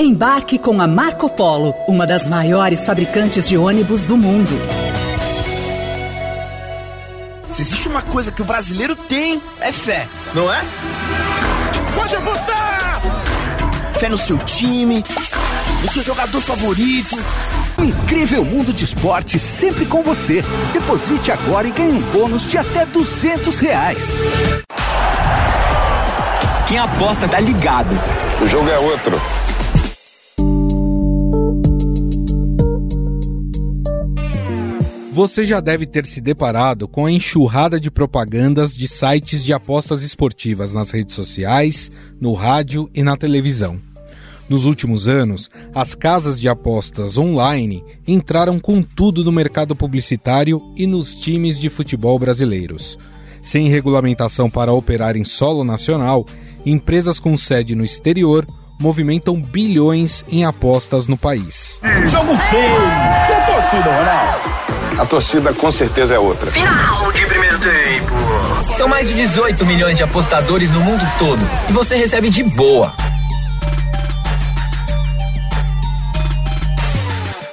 Embarque com a Marco Polo, uma das maiores fabricantes de ônibus do mundo. Se existe uma coisa que o brasileiro tem, é fé, não é? Pode apostar! Fé no seu time, no seu jogador favorito. O incrível mundo de esporte sempre com você. Deposite agora e ganhe um bônus de até 200 reais. Quem aposta tá ligado. O jogo é outro. Você já deve ter se deparado com a enxurrada de propagandas de sites de apostas esportivas nas redes sociais, no rádio e na televisão. Nos últimos anos, as casas de apostas online entraram com tudo no mercado publicitário e nos times de futebol brasileiros. Sem regulamentação para operar em solo nacional, empresas com sede no exterior movimentam bilhões em apostas no país. Jogo feio! Que torcida, Ronaldo? A torcida com certeza é outra. Final de primeiro tempo. São mais de 18 milhões de apostadores no mundo todo e você recebe de boa.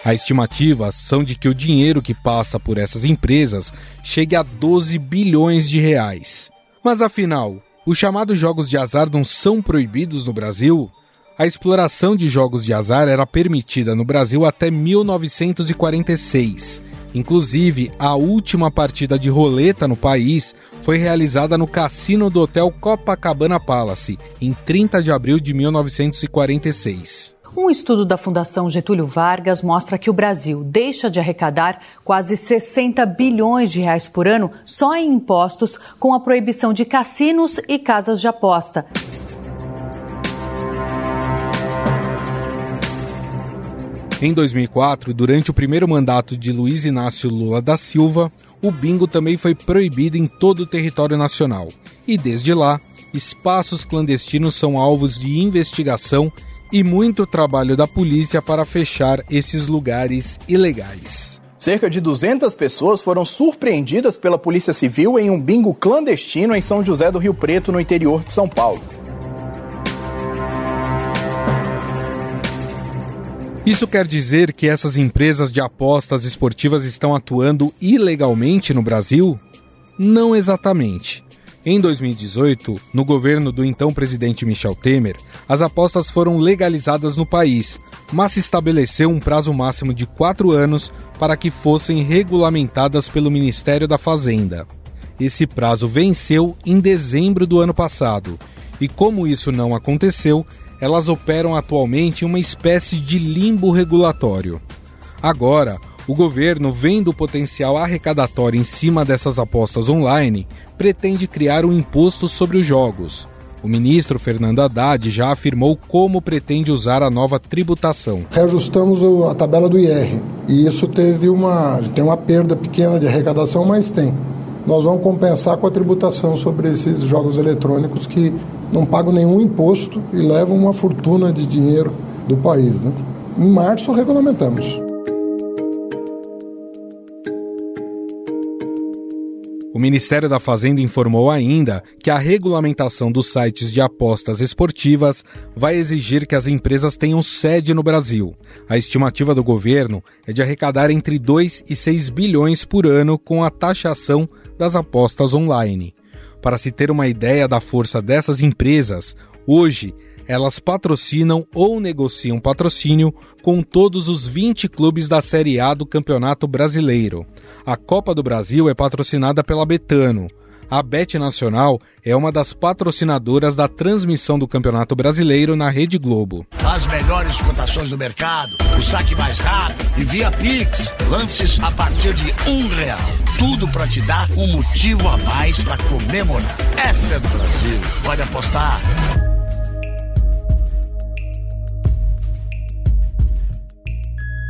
A estimativa são de que o dinheiro que passa por essas empresas chegue a 12 bilhões de reais. Mas afinal, os chamados jogos de azar não são proibidos no Brasil? A exploração de jogos de azar era permitida no Brasil até 1946. Inclusive, a última partida de roleta no país foi realizada no cassino do Hotel Copacabana Palace, em 30 de abril de 1946. Um estudo da Fundação Getúlio Vargas mostra que o Brasil deixa de arrecadar quase 60 bilhões de reais por ano só em impostos com a proibição de cassinos e casas de aposta. Em 2004, durante o primeiro mandato de Luiz Inácio Lula da Silva, o bingo também foi proibido em todo o território nacional. E desde lá, espaços clandestinos são alvos de investigação e muito trabalho da polícia para fechar esses lugares ilegais. Cerca de 200 pessoas foram surpreendidas pela Polícia Civil em um bingo clandestino em São José do Rio Preto, no interior de São Paulo. Isso quer dizer que essas empresas de apostas esportivas estão atuando ilegalmente no Brasil? Não exatamente. Em 2018, no governo do então presidente Michel Temer, as apostas foram legalizadas no país, mas se estabeleceu um prazo máximo de quatro anos para que fossem regulamentadas pelo Ministério da Fazenda. Esse prazo venceu em dezembro do ano passado, e como isso não aconteceu, elas operam atualmente em uma espécie de limbo regulatório. Agora, o governo, vendo o potencial arrecadatório em cima dessas apostas online, pretende criar um imposto sobre os jogos. O ministro Fernando Haddad já afirmou como pretende usar a nova tributação. Reajustamos a tabela do IR e isso teve uma, tem uma perda pequena de arrecadação, mas tem. Nós vamos compensar com a tributação sobre esses jogos eletrônicos que não pagam nenhum imposto e levam uma fortuna de dinheiro do país. Né? Em março regulamentamos. O Ministério da Fazenda informou ainda que a regulamentação dos sites de apostas esportivas vai exigir que as empresas tenham sede no Brasil. A estimativa do governo é de arrecadar entre 2 e 6 bilhões por ano com a taxação das apostas online. Para se ter uma ideia da força dessas empresas, hoje elas patrocinam ou negociam patrocínio com todos os 20 clubes da Série A do Campeonato Brasileiro. A Copa do Brasil é patrocinada pela Betano. A Bet Nacional é uma das patrocinadoras da transmissão do Campeonato Brasileiro na Rede Globo. As melhores cotações do mercado, o saque mais rápido e via Pix. Lances a partir de um real. Tudo para te dar um motivo a mais para comemorar. Essa é do Brasil. Pode apostar.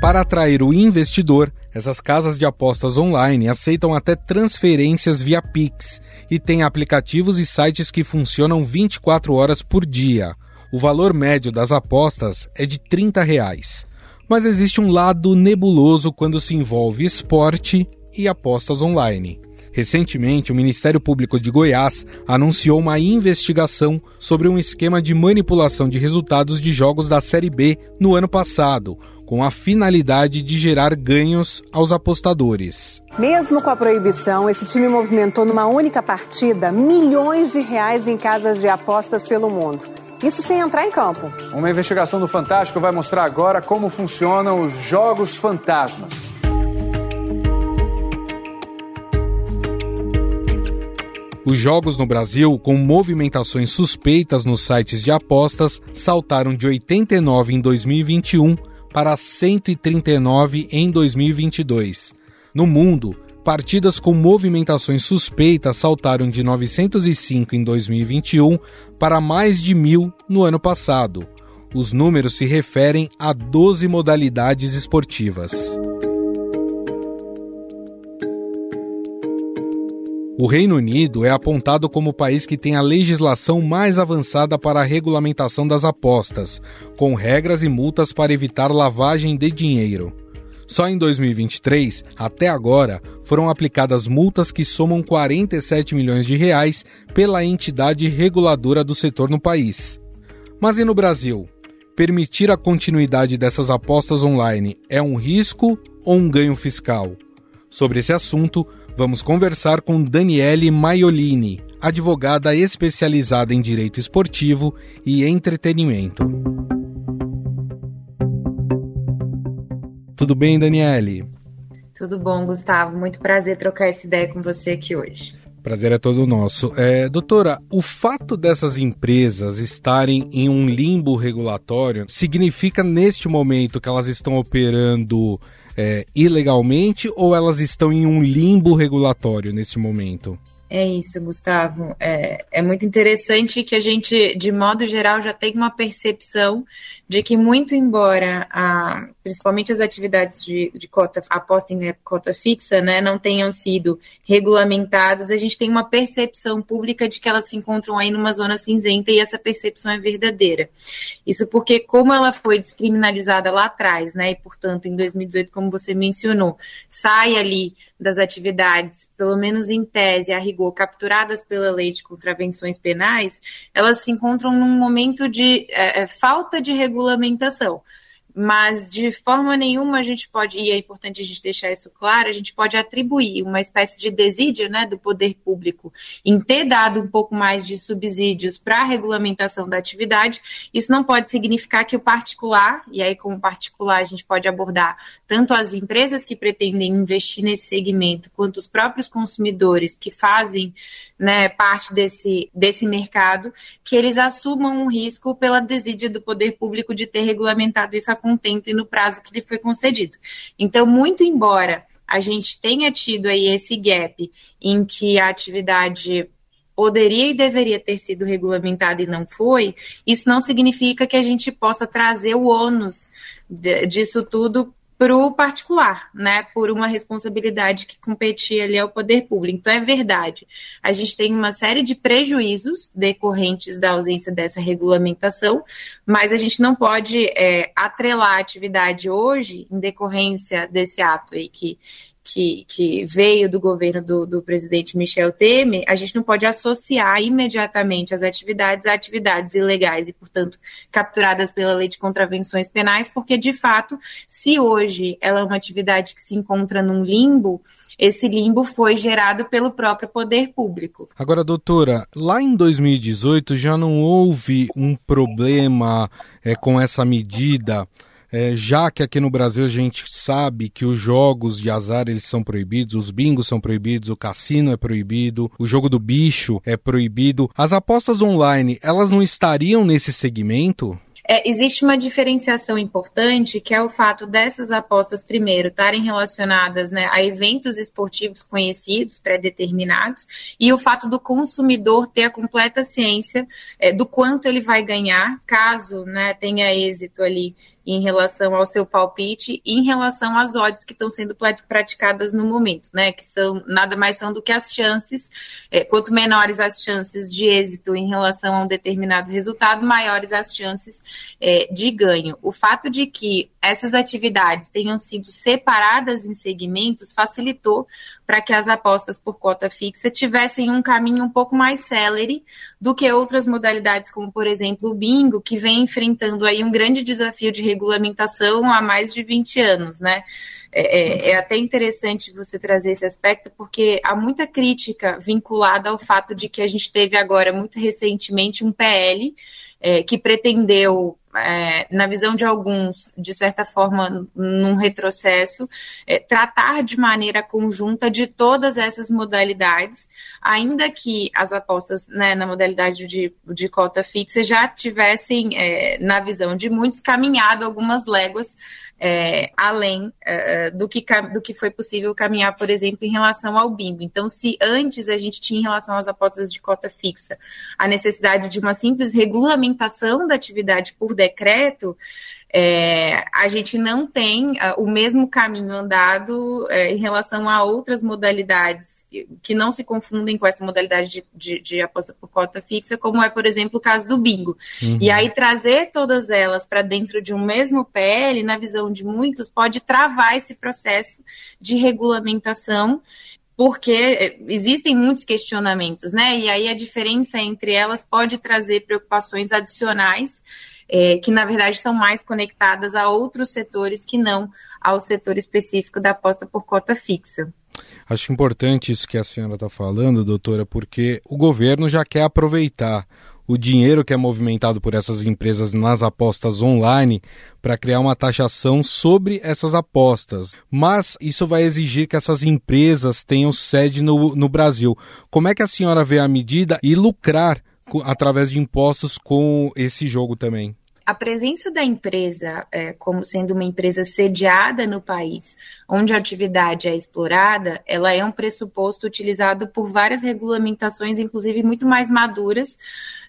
Para atrair o investidor, essas casas de apostas online aceitam até transferências via Pix e têm aplicativos e sites que funcionam 24 horas por dia. O valor médio das apostas é de 30 reais. Mas existe um lado nebuloso quando se envolve esporte e apostas online. Recentemente, o Ministério Público de Goiás anunciou uma investigação sobre um esquema de manipulação de resultados de jogos da Série B no ano passado, com a finalidade de gerar ganhos aos apostadores. Mesmo com a proibição, esse time movimentou numa única partida milhões de reais em casas de apostas pelo mundo. Isso sem entrar em campo. Uma investigação do Fantástico vai mostrar agora como funcionam os jogos fantasmas. Os jogos no Brasil, com movimentações suspeitas nos sites de apostas, saltaram de 89 em 2021 para 139 em 2022. No mundo, partidas com movimentações suspeitas saltaram de 905 em 2021 para mais de mil no ano passado. Os números se referem a 12 modalidades esportivas. O Reino Unido é apontado como o país que tem a legislação mais avançada para a regulamentação das apostas, com regras e multas para evitar lavagem de dinheiro. Só em 2023, até agora, foram aplicadas multas que somam 47 milhões de reais pela entidade reguladora do setor no país. Mas e no Brasil? Permitir a continuidade dessas apostas online é um risco ou um ganho fiscal? Sobre esse assunto, Vamos conversar com Daniele Maiolini, advogada especializada em direito esportivo e entretenimento. Tudo bem, Daniele? Tudo bom, Gustavo. Muito prazer trocar essa ideia com você aqui hoje. Prazer é todo nosso. É, doutora, o fato dessas empresas estarem em um limbo regulatório significa neste momento que elas estão operando é, ilegalmente ou elas estão em um limbo regulatório neste momento? É isso, Gustavo. É, é muito interessante que a gente, de modo geral, já tem uma percepção de que, muito embora, a, principalmente as atividades de, de cota, aposta em cota fixa, né, não tenham sido regulamentadas, a gente tem uma percepção pública de que elas se encontram aí numa zona cinzenta e essa percepção é verdadeira. Isso porque, como ela foi descriminalizada lá atrás, né, e, portanto, em 2018, como você mencionou, sai ali das atividades, pelo menos em tese, a rigor, capturadas pela lei de contravenções penais, elas se encontram num momento de é, é falta de regulamentação mas de forma nenhuma a gente pode, e é importante a gente deixar isso claro, a gente pode atribuir uma espécie de desídia né, do poder público em ter dado um pouco mais de subsídios para a regulamentação da atividade. Isso não pode significar que o particular, e aí, como particular, a gente pode abordar tanto as empresas que pretendem investir nesse segmento, quanto os próprios consumidores que fazem né, parte desse, desse mercado, que eles assumam um risco pela desídia do poder público de ter regulamentado isso a contento e no prazo que lhe foi concedido. Então, muito embora a gente tenha tido aí esse gap em que a atividade poderia e deveria ter sido regulamentada e não foi, isso não significa que a gente possa trazer o ônus disso tudo para o particular, né, por uma responsabilidade que competia ali ao poder público. Então, é verdade. A gente tem uma série de prejuízos decorrentes da ausência dessa regulamentação, mas a gente não pode é, atrelar a atividade hoje, em decorrência desse ato aí que que, que veio do governo do, do, presidente Michel Temer, a gente não pode associar imediatamente as atividades a atividades ilegais e, portanto, capturadas pela lei de contravenções penais, porque, de fato, se hoje ela é uma atividade que se encontra num limbo, esse limbo foi gerado pelo próprio poder público. Agora, doutora, lá em 2018 já não houve um problema é, com essa medida é, já que aqui no Brasil a gente sabe que os jogos de azar eles são proibidos, os bingos são proibidos, o cassino é proibido, o jogo do bicho é proibido. As apostas online, elas não estariam nesse segmento? É, existe uma diferenciação importante, que é o fato dessas apostas, primeiro, estarem relacionadas né, a eventos esportivos conhecidos, pré-determinados, e o fato do consumidor ter a completa ciência é, do quanto ele vai ganhar, caso né, tenha êxito ali em relação ao seu palpite em relação às odds que estão sendo praticadas no momento, né? Que são nada mais são do que as chances. É, quanto menores as chances de êxito em relação a um determinado resultado, maiores as chances é, de ganho. O fato de que essas atividades tenham sido separadas em segmentos facilitou para que as apostas por cota fixa tivessem um caminho um pouco mais célere do que outras modalidades, como por exemplo o bingo, que vem enfrentando aí um grande desafio de regulamentação há mais de 20 anos, né? É, é, é, até interessante você trazer esse aspecto, porque há muita crítica vinculada ao fato de que a gente teve agora, muito recentemente, um PL é, que pretendeu é, na visão de alguns, de certa forma, num retrocesso, é, tratar de maneira conjunta de todas essas modalidades, ainda que as apostas né, na modalidade de, de cota fixa já tivessem, é, na visão de muitos, caminhado algumas léguas é, além é, do, que, do que foi possível caminhar, por exemplo, em relação ao bingo. Então, se antes a gente tinha em relação às apostas de cota fixa a necessidade de uma simples regulamentação da atividade por decreto, é, a gente não tem uh, o mesmo caminho andado é, em relação a outras modalidades que, que, não se confundem com essa modalidade de, de, de, aposta por cota fixa, como é, por exemplo, o caso do bingo. Uhum. E aí trazer todas elas para dentro de um mesmo PL, na visão de muitos, pode travar esse processo de regulamentação porque é, existem muitos questionamentos, né? E aí a diferença entre elas pode trazer preocupações adicionais é, que na verdade estão mais conectadas a outros setores que não ao setor específico da aposta por cota fixa. Acho importante isso que a senhora está falando, doutora, porque o governo já quer aproveitar o dinheiro que é movimentado por essas empresas nas apostas online para criar uma taxação sobre essas apostas. Mas isso vai exigir que essas empresas tenham sede no, no Brasil. Como é que a senhora vê a medida e lucrar através de impostos com esse jogo também? a presença da empresa é, como sendo uma empresa sediada no país, onde a atividade é explorada, ela é um pressuposto utilizado por várias regulamentações, inclusive muito mais maduras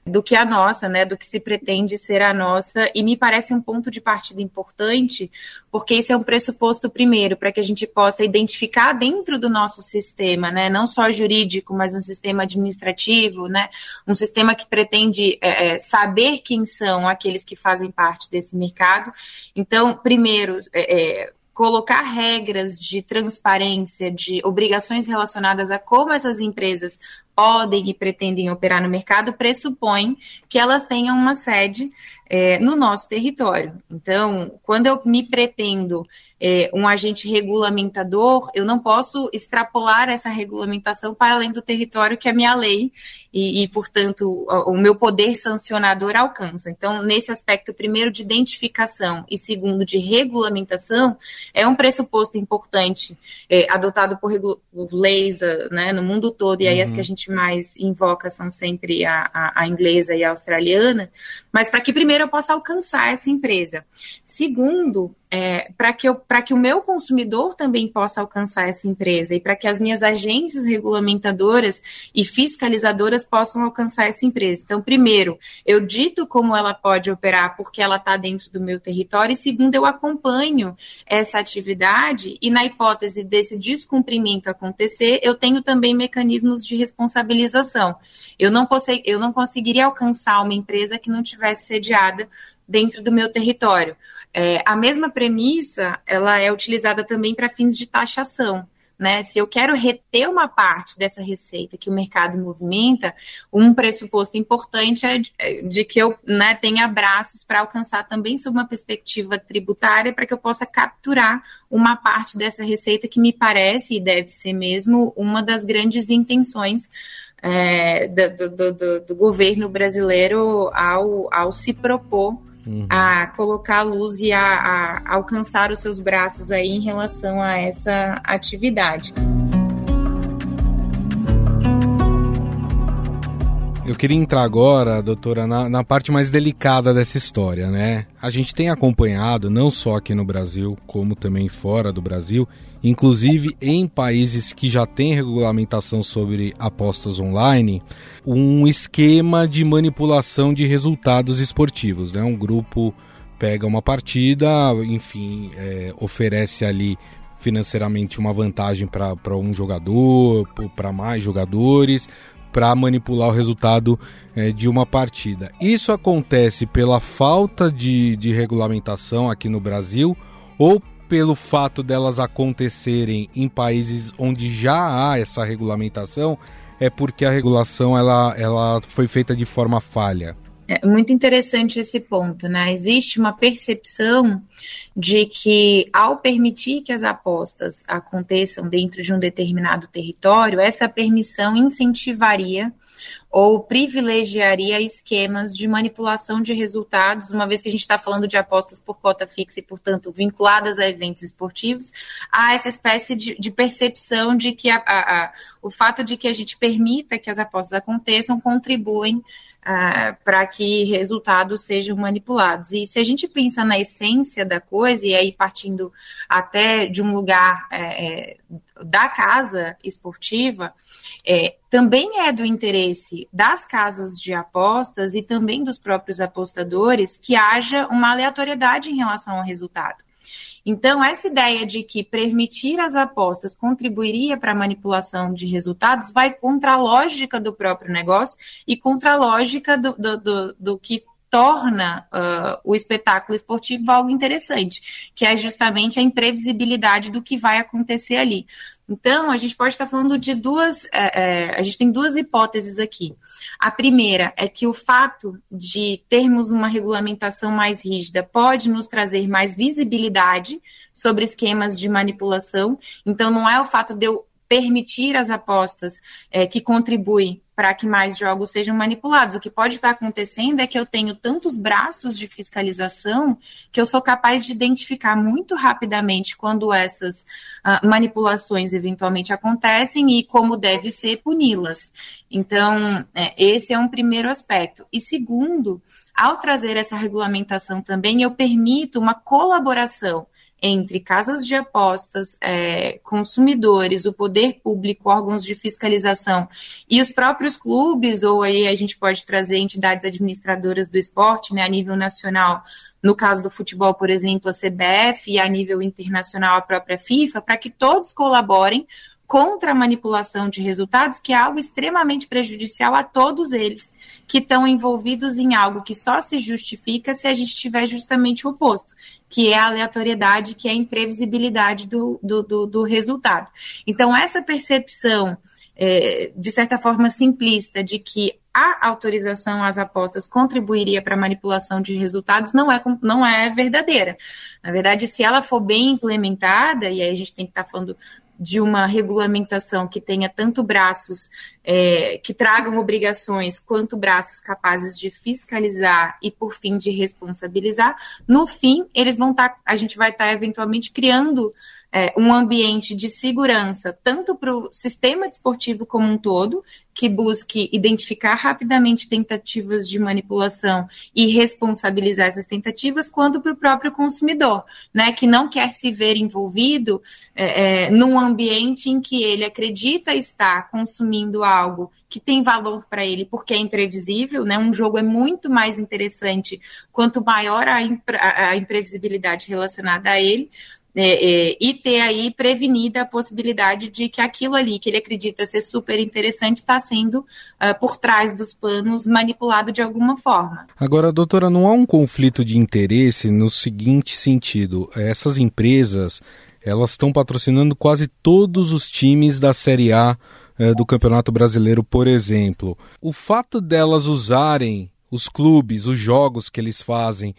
do que a nossa, né, do que se pretende ser a nossa, e me parece um ponto de partida importante, porque isso é um pressuposto primeiro para que a gente possa identificar dentro do nosso sistema, né, não só jurídico, mas um sistema administrativo, né, um sistema que pretende é, é saber quem são aqueles que fazem parte desse mercado. Então, primeiro, é, é colocar regras de transparência, de obrigações relacionadas a como essas empresas podem e pretendem operar no mercado, pressupõe que elas tenham uma sede é, no nosso território. Então, quando eu me pretendo é, um agente regulamentador, eu não posso extrapolar essa regulamentação para além do território que a minha lei e, e, portanto, o, o meu poder sancionador alcança. Então, nesse aspecto, primeiro, de identificação e segundo, de regulamentação, é um pressuposto importante é, adotado por, por leis né, no mundo todo, e aí uhum. as que a gente mais invoca são sempre a, a, a inglesa e a australiana, mas para que primeiro eu possa alcançar essa empresa. Segundo, é, para que, que o meu consumidor também possa alcançar essa empresa e para que as minhas agências regulamentadoras e fiscalizadoras possam alcançar essa empresa. Então, primeiro, eu dito como ela pode operar porque ela está dentro do meu território, e segundo, eu acompanho essa atividade e, na hipótese desse descumprimento acontecer, eu tenho também mecanismos de responsabilização. Eu não, eu não conseguiria alcançar uma empresa que não tivesse sediada dentro do meu território. É, a mesma premissa, ela é utilizada também para fins de taxação. Né? Se eu quero reter uma parte dessa receita que o mercado movimenta, um pressuposto importante é de, é de que eu né, tenha braços para alcançar também sob uma perspectiva tributária para que eu possa capturar uma parte dessa receita que me parece e deve ser mesmo uma das grandes intenções é, do, do, do, do, governo brasileiro ao, ao se propor uhum. a colocar a luz e a, a alcançar os seus braços aí em relação a essa atividade. Eu queria entrar agora, doutora, na, na, parte mais delicada dessa história, né? A gente tem acompanhado, não só aqui no Brasil, como também fora do Brasil, inclusive em países que já têm regulamentação sobre apostas online, um esquema de manipulação de resultados esportivos, né? Um grupo pega uma partida, enfim, é, oferece ali financeiramente uma vantagem para um jogador, para mais jogadores, para manipular o resultado é, de uma partida. Isso acontece pela falta de, de regulamentação aqui no Brasil ou pelo fato delas acontecerem em países onde já há essa regulamentação, é porque a regulação ela, ela foi feita de forma falha. É muito interessante esse ponto, né? Existe uma percepção de que, ao permitir que as apostas aconteçam dentro de um determinado território, essa permissão incentivaria ou privilegiaria esquemas de manipulação de resultados, uma vez que a gente está falando de apostas por cota fixa e, portanto, vinculadas a eventos esportivos, há essa espécie de, de percepção de que a, a, a, o fato de que a gente permita que as apostas aconteçam contribuem para que resultados sejam manipulados. E se a gente pensa na essência da coisa, e aí partindo até de um lugar é, é, da casa esportiva, é, também é do interesse das casas de apostas e também dos próprios apostadores que haja uma aleatoriedade em relação ao resultado. Então, essa ideia de que permitir as apostas contribuiria para a manipulação de resultados vai contra a lógica do próprio negócio e contra a lógica do, do, do, do que torna uh, o espetáculo esportivo algo interessante, que é justamente a imprevisibilidade do que vai acontecer ali. Então, a gente pode estar falando de duas. É, é, a gente tem duas hipóteses aqui. A primeira é que o fato de termos uma regulamentação mais rígida pode nos trazer mais visibilidade sobre esquemas de manipulação. Então, não é o fato de eu permitir as apostas é, que contribuem para que mais jogos sejam manipulados. O que pode estar acontecendo é que eu tenho tantos braços de fiscalização que eu sou capaz de identificar muito rapidamente quando essas uh, manipulações eventualmente acontecem e como deve ser puni-las. Então, é, esse é um primeiro aspecto. E segundo, ao trazer essa regulamentação também, eu permito uma colaboração entre casas de apostas, é, consumidores, o poder público, órgãos de fiscalização e os próprios clubes, ou aí a gente pode trazer entidades administradoras do esporte, né, a nível nacional, no caso do futebol, por exemplo, a CBF, e a nível internacional, a própria FIFA, para que todos colaborem contra a manipulação de resultados, que é algo extremamente prejudicial a todos eles que estão envolvidos em algo que só se justifica se a gente tiver justamente o oposto, que é a aleatoriedade, que é a imprevisibilidade do, do, do, do resultado. Então, essa percepção, é, de certa forma simplista, de que a autorização às apostas contribuiria para a manipulação de resultados não é, não é verdadeira. Na verdade, se ela for bem implementada, e aí a gente tem que estar tá falando de uma regulamentação que tenha tanto braços é, que tragam obrigações, quanto braços capazes de fiscalizar e, por fim, de responsabilizar, no fim, eles vão estar, tá, a gente vai estar tá, eventualmente criando é, um ambiente de segurança, tanto para o sistema desportivo como um todo, que busque identificar rapidamente tentativas de manipulação e responsabilizar essas tentativas, quanto para o próprio consumidor, né, que não quer se ver envolvido é, é, num ambiente em que ele acredita estar consumindo algo que tem valor para ele porque é imprevisível, né? Um jogo é muito mais interessante quanto maior a, impre a imprevisibilidade relacionada a ele, é, é, e ter aí prevenida a possibilidade de que aquilo ali que ele acredita ser super interessante está sendo, uh, por trás dos panos, manipulado de alguma forma. Agora, doutora, não há um conflito de interesse no seguinte sentido: essas empresas elas estão patrocinando quase todos os times da Série A uh, do Campeonato Brasileiro, por exemplo. O fato delas usarem os clubes, os jogos que eles fazem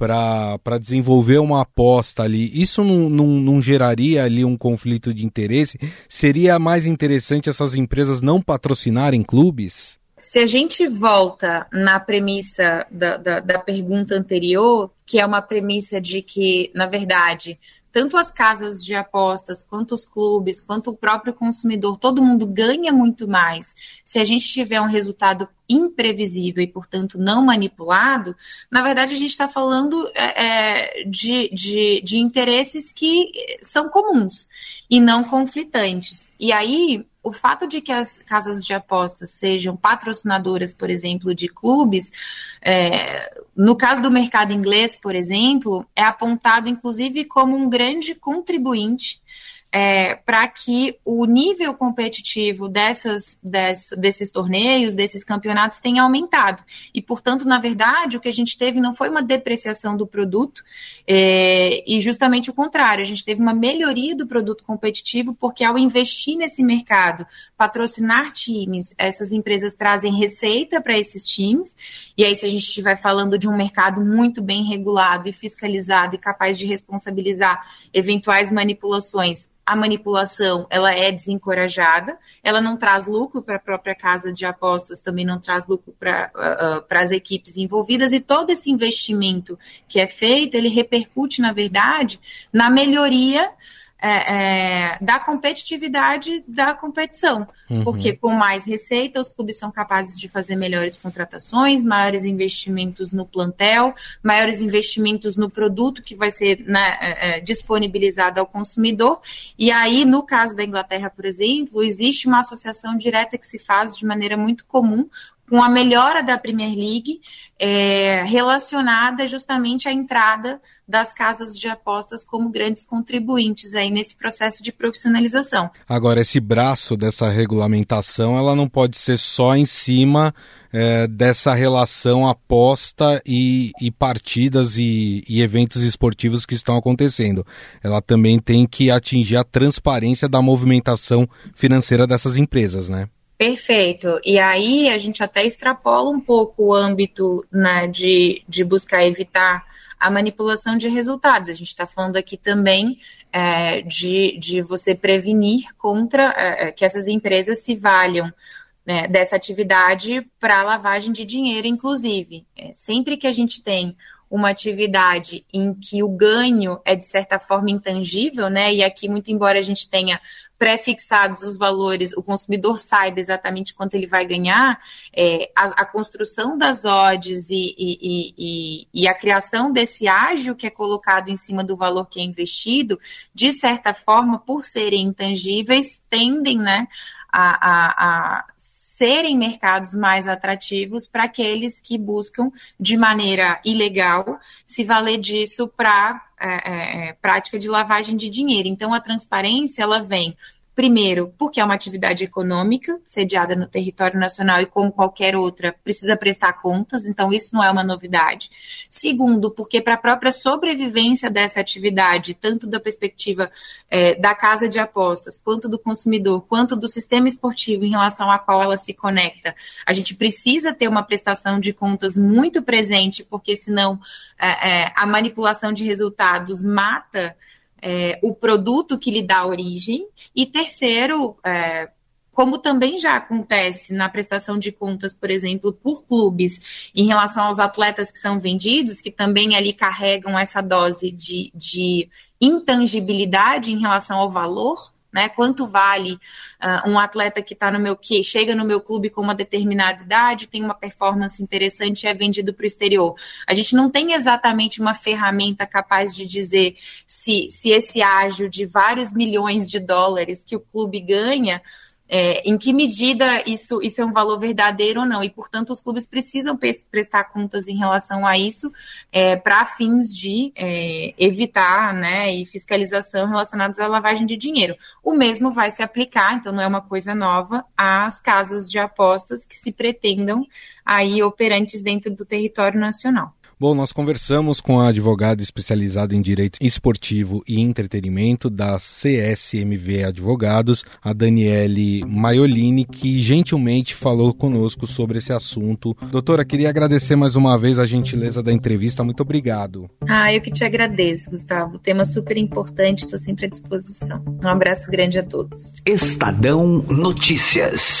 para desenvolver uma aposta ali, isso não, não, não, geraria ali um conflito de interesse? Seria mais interessante essas empresas não patrocinarem clubes? Se a gente volta na premissa da, da, da pergunta anterior, que é uma premissa de que, na verdade, tanto as casas de apostas, quanto os clubes, quanto o próprio consumidor, todo mundo ganha muito mais se a gente tiver um resultado imprevisível e, portanto, não manipulado, na verdade a gente está falando é, é, de, de, de interesses que são comuns e não conflitantes. E aí, o fato de que as casas de apostas sejam patrocinadoras, por exemplo, de clubes, é, no caso do mercado inglês, por exemplo, é apontado inclusive como um grande contribuinte é, para que o nível competitivo dessas, dessas, desses torneios, desses campeonatos tenha aumentado. E, portanto, na verdade, o que a gente teve não foi uma depreciação do produto, é, e justamente o contrário, a gente teve uma melhoria do produto competitivo, porque ao investir nesse mercado, patrocinar times, essas empresas trazem receita para esses times, e aí, se a gente estiver falando de um mercado muito bem regulado e fiscalizado e capaz de responsabilizar eventuais manipulações, a manipulação ela é desencorajada, ela não traz lucro para a própria casa de apostas, também não traz lucro para uh, uh, as equipes envolvidas, e todo esse investimento que é feito, ele repercute, na verdade, na melhoria é, é, da competitividade da competição. Uhum. Porque com mais receita, os clubes são capazes de fazer melhores contratações, maiores investimentos no plantel, maiores investimentos no produto que vai ser né, é, é disponibilizado ao consumidor. E aí, no caso da Inglaterra, por exemplo, existe uma associação direta que se faz de maneira muito comum com a melhora da Premier League é, relacionada justamente à entrada das casas de apostas como grandes contribuintes aí nesse processo de profissionalização. Agora, esse braço dessa regulamentação, ela não pode ser só em cima é, dessa relação aposta e, e partidas e, e eventos esportivos que estão acontecendo. Ela também tem que atingir a transparência da movimentação financeira dessas empresas, né? Perfeito. E aí a gente até extrapola um pouco o âmbito né, de, de buscar evitar a manipulação de resultados. A gente está falando aqui também é, de, de você prevenir contra é, é, que essas empresas se valham né, dessa atividade para lavagem de dinheiro, inclusive. É, sempre que a gente tem uma atividade em que o ganho é de certa forma intangível, né? E aqui, muito embora a gente tenha pré-fixados os valores, o consumidor saiba exatamente quanto ele vai ganhar, é, a, a, construção das odds e, e, e, e, a criação desse ágio que é colocado em cima do valor que é investido, de certa forma, por serem intangíveis, tendem né, a, a, a serem mercados mais atrativos para aqueles que buscam de maneira ilegal se valer disso para é, é, é, prática de lavagem de dinheiro. Então, a transparência ela vem Primeiro, porque é uma atividade econômica, sediada no território nacional e como qualquer outra, precisa prestar contas, então isso não é uma novidade. Segundo, porque para a própria sobrevivência dessa atividade, tanto da perspectiva é, da casa de apostas, quanto do consumidor, quanto do sistema esportivo em relação a qual ela se conecta, a gente precisa ter uma prestação de contas muito presente, porque senão é, é, a manipulação de resultados mata é, o produto que lhe dá origem, e terceiro, é, como também já acontece na prestação de contas, por exemplo, por clubes, em relação aos atletas que são vendidos, que também ali carregam essa dose de, de intangibilidade em relação ao valor né? Quanto vale uh, um atleta que está no meu que chega no meu clube com uma determinada idade, tem uma performance interessante e é vendido para o exterior? A gente não tem exatamente uma ferramenta capaz de dizer se, se esse ágio de vários milhões de dólares que o clube ganha é, em que medida isso, isso é um valor verdadeiro ou não, e portanto os clubes precisam prestar contas em relação a isso é, para fins de é, evitar né, e fiscalização relacionados à lavagem de dinheiro. O mesmo vai se aplicar, então não é uma coisa nova, às casas de apostas que se pretendam aí operantes dentro do território nacional. Bom, nós conversamos com a advogada especializada em direito esportivo e entretenimento da CSMV Advogados, a Daniele Maiolini, que gentilmente falou conosco sobre esse assunto. Doutora, queria agradecer mais uma vez a gentileza da entrevista. Muito obrigado. Ah, eu que te agradeço, Gustavo. Tema super importante, estou sempre à disposição. Um abraço grande a todos. Estadão Notícias.